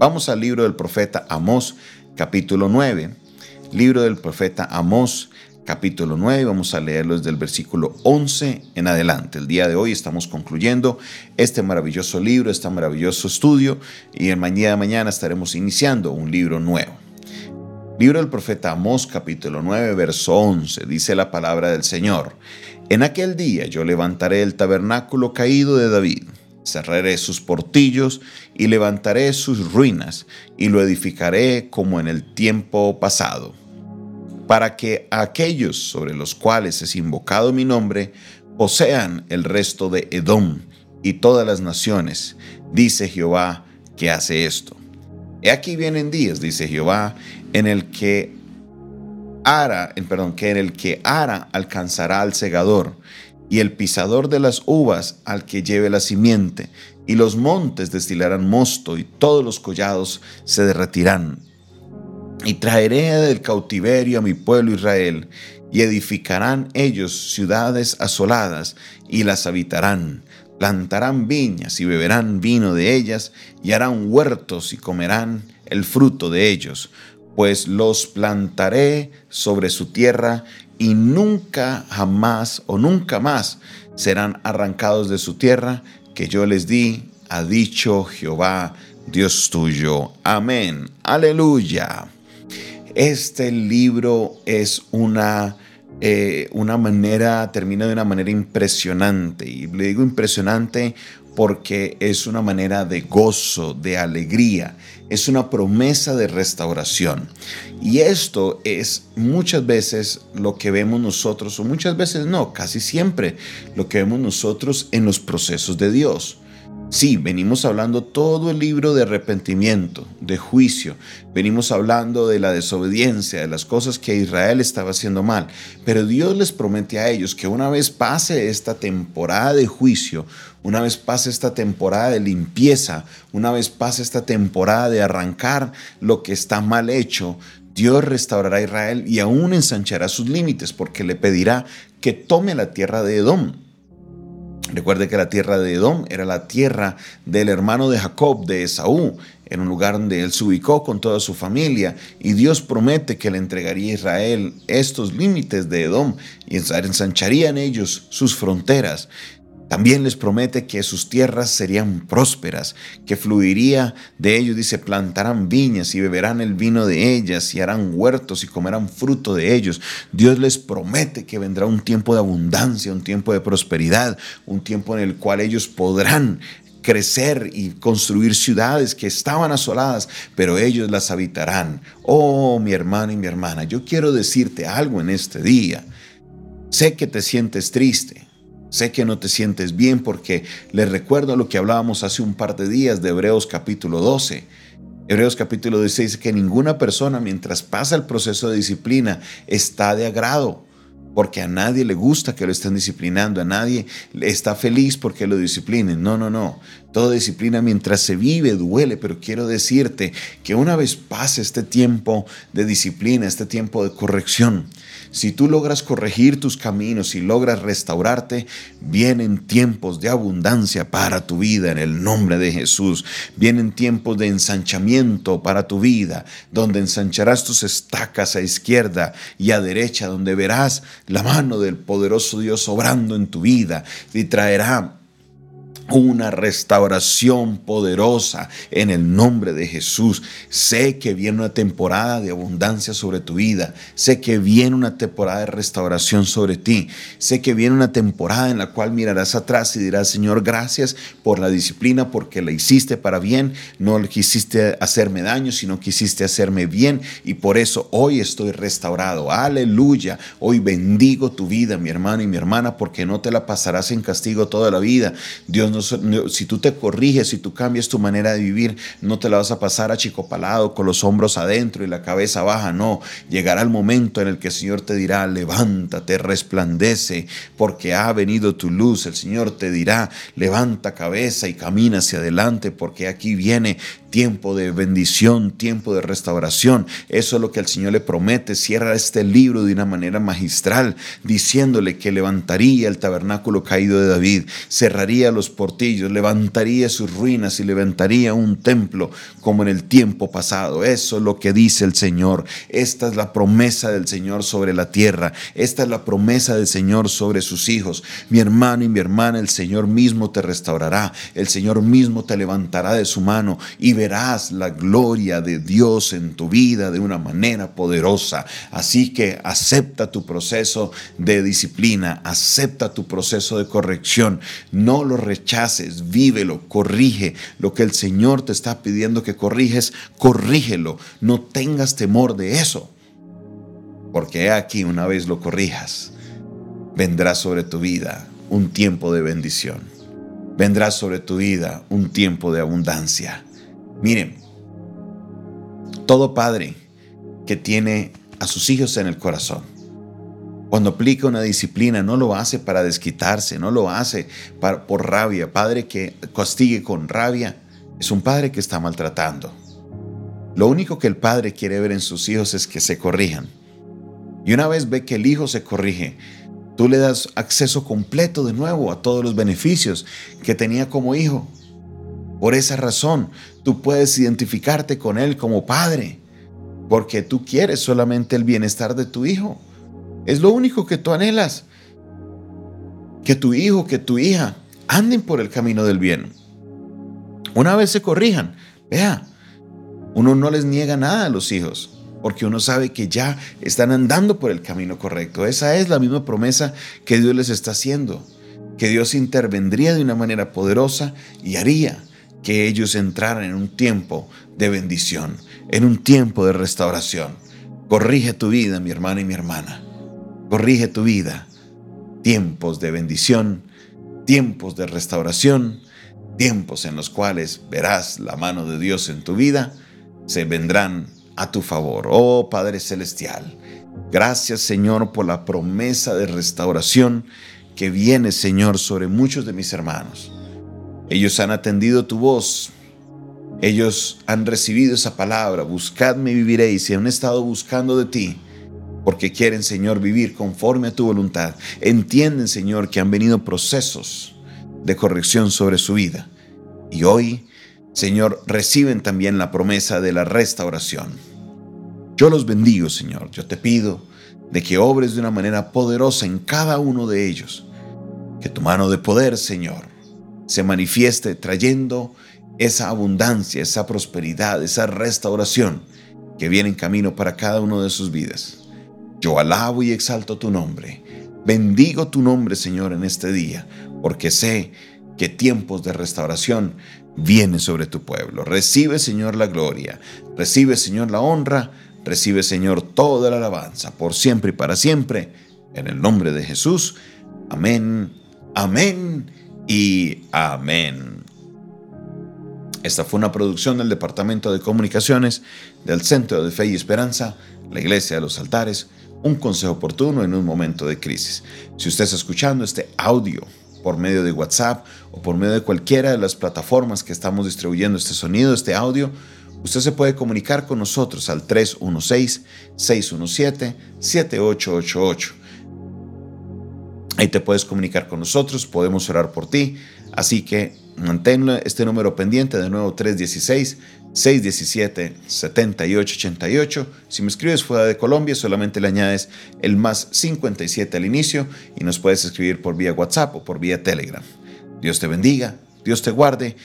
Vamos al libro del profeta Amós, capítulo 9. Libro del profeta Amós, capítulo 9. Vamos a leerlo desde el versículo 11 en adelante. El día de hoy estamos concluyendo este maravilloso libro, este maravilloso estudio, y el mañana de mañana estaremos iniciando un libro nuevo. Libro del profeta Amós, capítulo 9, verso 11. Dice la palabra del Señor. En aquel día yo levantaré el tabernáculo caído de David cerraré sus portillos y levantaré sus ruinas y lo edificaré como en el tiempo pasado, para que aquellos sobre los cuales es invocado mi nombre posean el resto de Edom y todas las naciones, dice Jehová que hace esto. He aquí vienen días, dice Jehová, en el que ara, perdón, que en el que ara alcanzará al segador y el pisador de las uvas al que lleve la simiente, y los montes destilarán mosto, y todos los collados se derretirán. Y traeré del cautiverio a mi pueblo Israel, y edificarán ellos ciudades asoladas, y las habitarán. Plantarán viñas y beberán vino de ellas, y harán huertos y comerán el fruto de ellos, pues los plantaré sobre su tierra y nunca jamás o nunca más serán arrancados de su tierra que yo les di, ha dicho Jehová, Dios tuyo. Amén. Aleluya. Este libro es una, eh, una manera, termina de una manera impresionante. Y le digo impresionante porque es una manera de gozo, de alegría, es una promesa de restauración. Y esto es muchas veces lo que vemos nosotros, o muchas veces no, casi siempre lo que vemos nosotros en los procesos de Dios. Sí, venimos hablando todo el libro de arrepentimiento, de juicio, venimos hablando de la desobediencia, de las cosas que Israel estaba haciendo mal, pero Dios les promete a ellos que una vez pase esta temporada de juicio, una vez pase esta temporada de limpieza, una vez pase esta temporada de arrancar lo que está mal hecho, Dios restaurará a Israel y aún ensanchará sus límites porque le pedirá que tome la tierra de Edom Recuerde que la tierra de Edom era la tierra del hermano de Jacob, de Esaú, en un lugar donde él se ubicó con toda su familia, y Dios promete que le entregaría a Israel estos límites de Edom y ensancharía en ellos sus fronteras. También les promete que sus tierras serían prósperas, que fluiría de ellos, dice, plantarán viñas y beberán el vino de ellas y harán huertos y comerán fruto de ellos. Dios les promete que vendrá un tiempo de abundancia, un tiempo de prosperidad, un tiempo en el cual ellos podrán crecer y construir ciudades que estaban asoladas, pero ellos las habitarán. Oh, mi hermano y mi hermana, yo quiero decirte algo en este día. Sé que te sientes triste, Sé que no te sientes bien porque les recuerdo lo que hablábamos hace un par de días de Hebreos capítulo 12. Hebreos capítulo 12 dice que ninguna persona mientras pasa el proceso de disciplina está de agrado, porque a nadie le gusta que lo estén disciplinando, a nadie está feliz porque lo disciplinen. No, no, no. Toda disciplina mientras se vive duele, pero quiero decirte que una vez pase este tiempo de disciplina, este tiempo de corrección, si tú logras corregir tus caminos y logras restaurarte, vienen tiempos de abundancia para tu vida en el nombre de Jesús. Vienen tiempos de ensanchamiento para tu vida, donde ensancharás tus estacas a izquierda y a derecha, donde verás la mano del poderoso Dios obrando en tu vida y traerá una restauración poderosa en el nombre de Jesús. Sé que viene una temporada de abundancia sobre tu vida. Sé que viene una temporada de restauración sobre ti. Sé que viene una temporada en la cual mirarás atrás y dirás, Señor, gracias por la disciplina, porque la hiciste para bien. No quisiste hacerme daño, sino quisiste hacerme bien. Y por eso hoy estoy restaurado. Aleluya. Hoy bendigo tu vida, mi hermano y mi hermana, porque no te la pasarás en castigo toda la vida. Dios si tú te corriges, si tú cambias tu manera de vivir, no te la vas a pasar achicopalado con los hombros adentro y la cabeza baja, no. Llegará el momento en el que el Señor te dirá, levántate, resplandece, porque ha venido tu luz. El Señor te dirá, levanta cabeza y camina hacia adelante, porque aquí viene tiempo de bendición, tiempo de restauración. Eso es lo que el Señor le promete. Cierra este libro de una manera magistral, diciéndole que levantaría el tabernáculo caído de David, cerraría los portillos, levantaría sus ruinas y levantaría un templo como en el tiempo pasado. Eso es lo que dice el Señor. Esta es la promesa del Señor sobre la tierra. Esta es la promesa del Señor sobre sus hijos. Mi hermano y mi hermana, el Señor mismo te restaurará. El Señor mismo te levantará de su mano y verás la gloria de Dios en tu vida de una manera poderosa. Así que acepta tu proceso de disciplina, acepta tu proceso de corrección. No lo rechaces, vívelo, corrige lo que el Señor te está pidiendo que corriges, corrígelo. No tengas temor de eso. Porque aquí una vez lo corrijas, vendrá sobre tu vida un tiempo de bendición. Vendrá sobre tu vida un tiempo de abundancia. Miren, todo padre que tiene a sus hijos en el corazón, cuando aplica una disciplina, no lo hace para desquitarse, no lo hace por rabia. Padre que castigue con rabia es un padre que está maltratando. Lo único que el padre quiere ver en sus hijos es que se corrijan. Y una vez ve que el hijo se corrige, tú le das acceso completo de nuevo a todos los beneficios que tenía como hijo. Por esa razón, tú puedes identificarte con Él como padre, porque tú quieres solamente el bienestar de tu hijo. Es lo único que tú anhelas. Que tu hijo, que tu hija anden por el camino del bien. Una vez se corrijan, vea, uno no les niega nada a los hijos, porque uno sabe que ya están andando por el camino correcto. Esa es la misma promesa que Dios les está haciendo, que Dios intervendría de una manera poderosa y haría que ellos entraran en un tiempo de bendición, en un tiempo de restauración. Corrige tu vida, mi hermano y mi hermana. Corrige tu vida. Tiempos de bendición, tiempos de restauración, tiempos en los cuales verás la mano de Dios en tu vida, se vendrán a tu favor. Oh Padre Celestial, gracias Señor por la promesa de restauración que viene Señor sobre muchos de mis hermanos. Ellos han atendido tu voz. Ellos han recibido esa palabra. Buscadme y viviréis. Y han estado buscando de ti. Porque quieren, Señor, vivir conforme a tu voluntad. Entienden, Señor, que han venido procesos de corrección sobre su vida. Y hoy, Señor, reciben también la promesa de la restauración. Yo los bendigo, Señor. Yo te pido de que obres de una manera poderosa en cada uno de ellos. Que tu mano de poder, Señor, se manifieste trayendo esa abundancia, esa prosperidad, esa restauración que viene en camino para cada uno de sus vidas. Yo alabo y exalto tu nombre. Bendigo tu nombre, Señor, en este día, porque sé que tiempos de restauración vienen sobre tu pueblo. Recibe, Señor, la gloria. Recibe, Señor, la honra. Recibe, Señor, toda la alabanza, por siempre y para siempre. En el nombre de Jesús. Amén. Amén y amén. Esta fue una producción del Departamento de Comunicaciones del Centro de Fe y Esperanza, la Iglesia de los Altares, un consejo oportuno en un momento de crisis. Si usted está escuchando este audio por medio de WhatsApp o por medio de cualquiera de las plataformas que estamos distribuyendo este sonido, este audio, usted se puede comunicar con nosotros al 316-617-7888. Ahí te puedes comunicar con nosotros, podemos orar por ti. Así que mantén este número pendiente, de nuevo 316-617-7888. Si me escribes fuera de Colombia, solamente le añades el más 57 al inicio y nos puedes escribir por vía WhatsApp o por vía Telegram. Dios te bendiga, Dios te guarde